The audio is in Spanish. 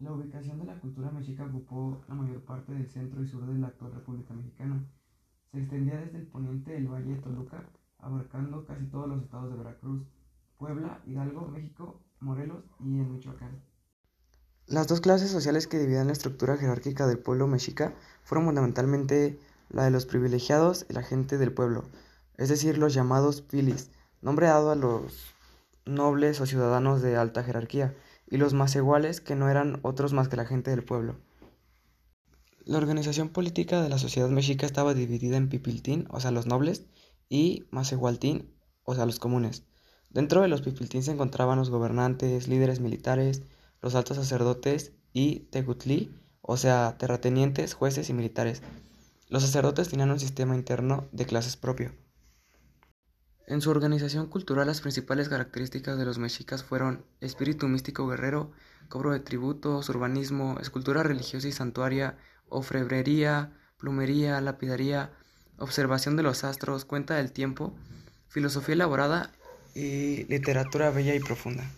La ubicación de la cultura mexica ocupó la mayor parte del centro y sur de la actual República Mexicana. Se extendía desde el poniente del Valle de Toluca, abarcando casi todos los estados de Veracruz, Puebla, Hidalgo, México, Morelos y en Michoacán. Las dos clases sociales que dividían la estructura jerárquica del pueblo mexica fueron fundamentalmente la de los privilegiados y la gente del pueblo, es decir, los llamados filis, nombre dado a los nobles o ciudadanos de alta jerarquía, y los más iguales que no eran otros más que la gente del pueblo. La organización política de la sociedad mexica estaba dividida en pipiltín, o sea, los nobles, y masehualtín, o sea, los comunes. Dentro de los pipiltín se encontraban los gobernantes, líderes militares, los altos sacerdotes y tegutlí, o sea, terratenientes, jueces y militares. Los sacerdotes tenían un sistema interno de clases propio. En su organización cultural las principales características de los mexicas fueron espíritu místico guerrero, cobro de tributos, urbanismo, escultura religiosa y santuaria, ofrebrería, plumería, lapidaría, observación de los astros, cuenta del tiempo, filosofía elaborada y literatura bella y profunda.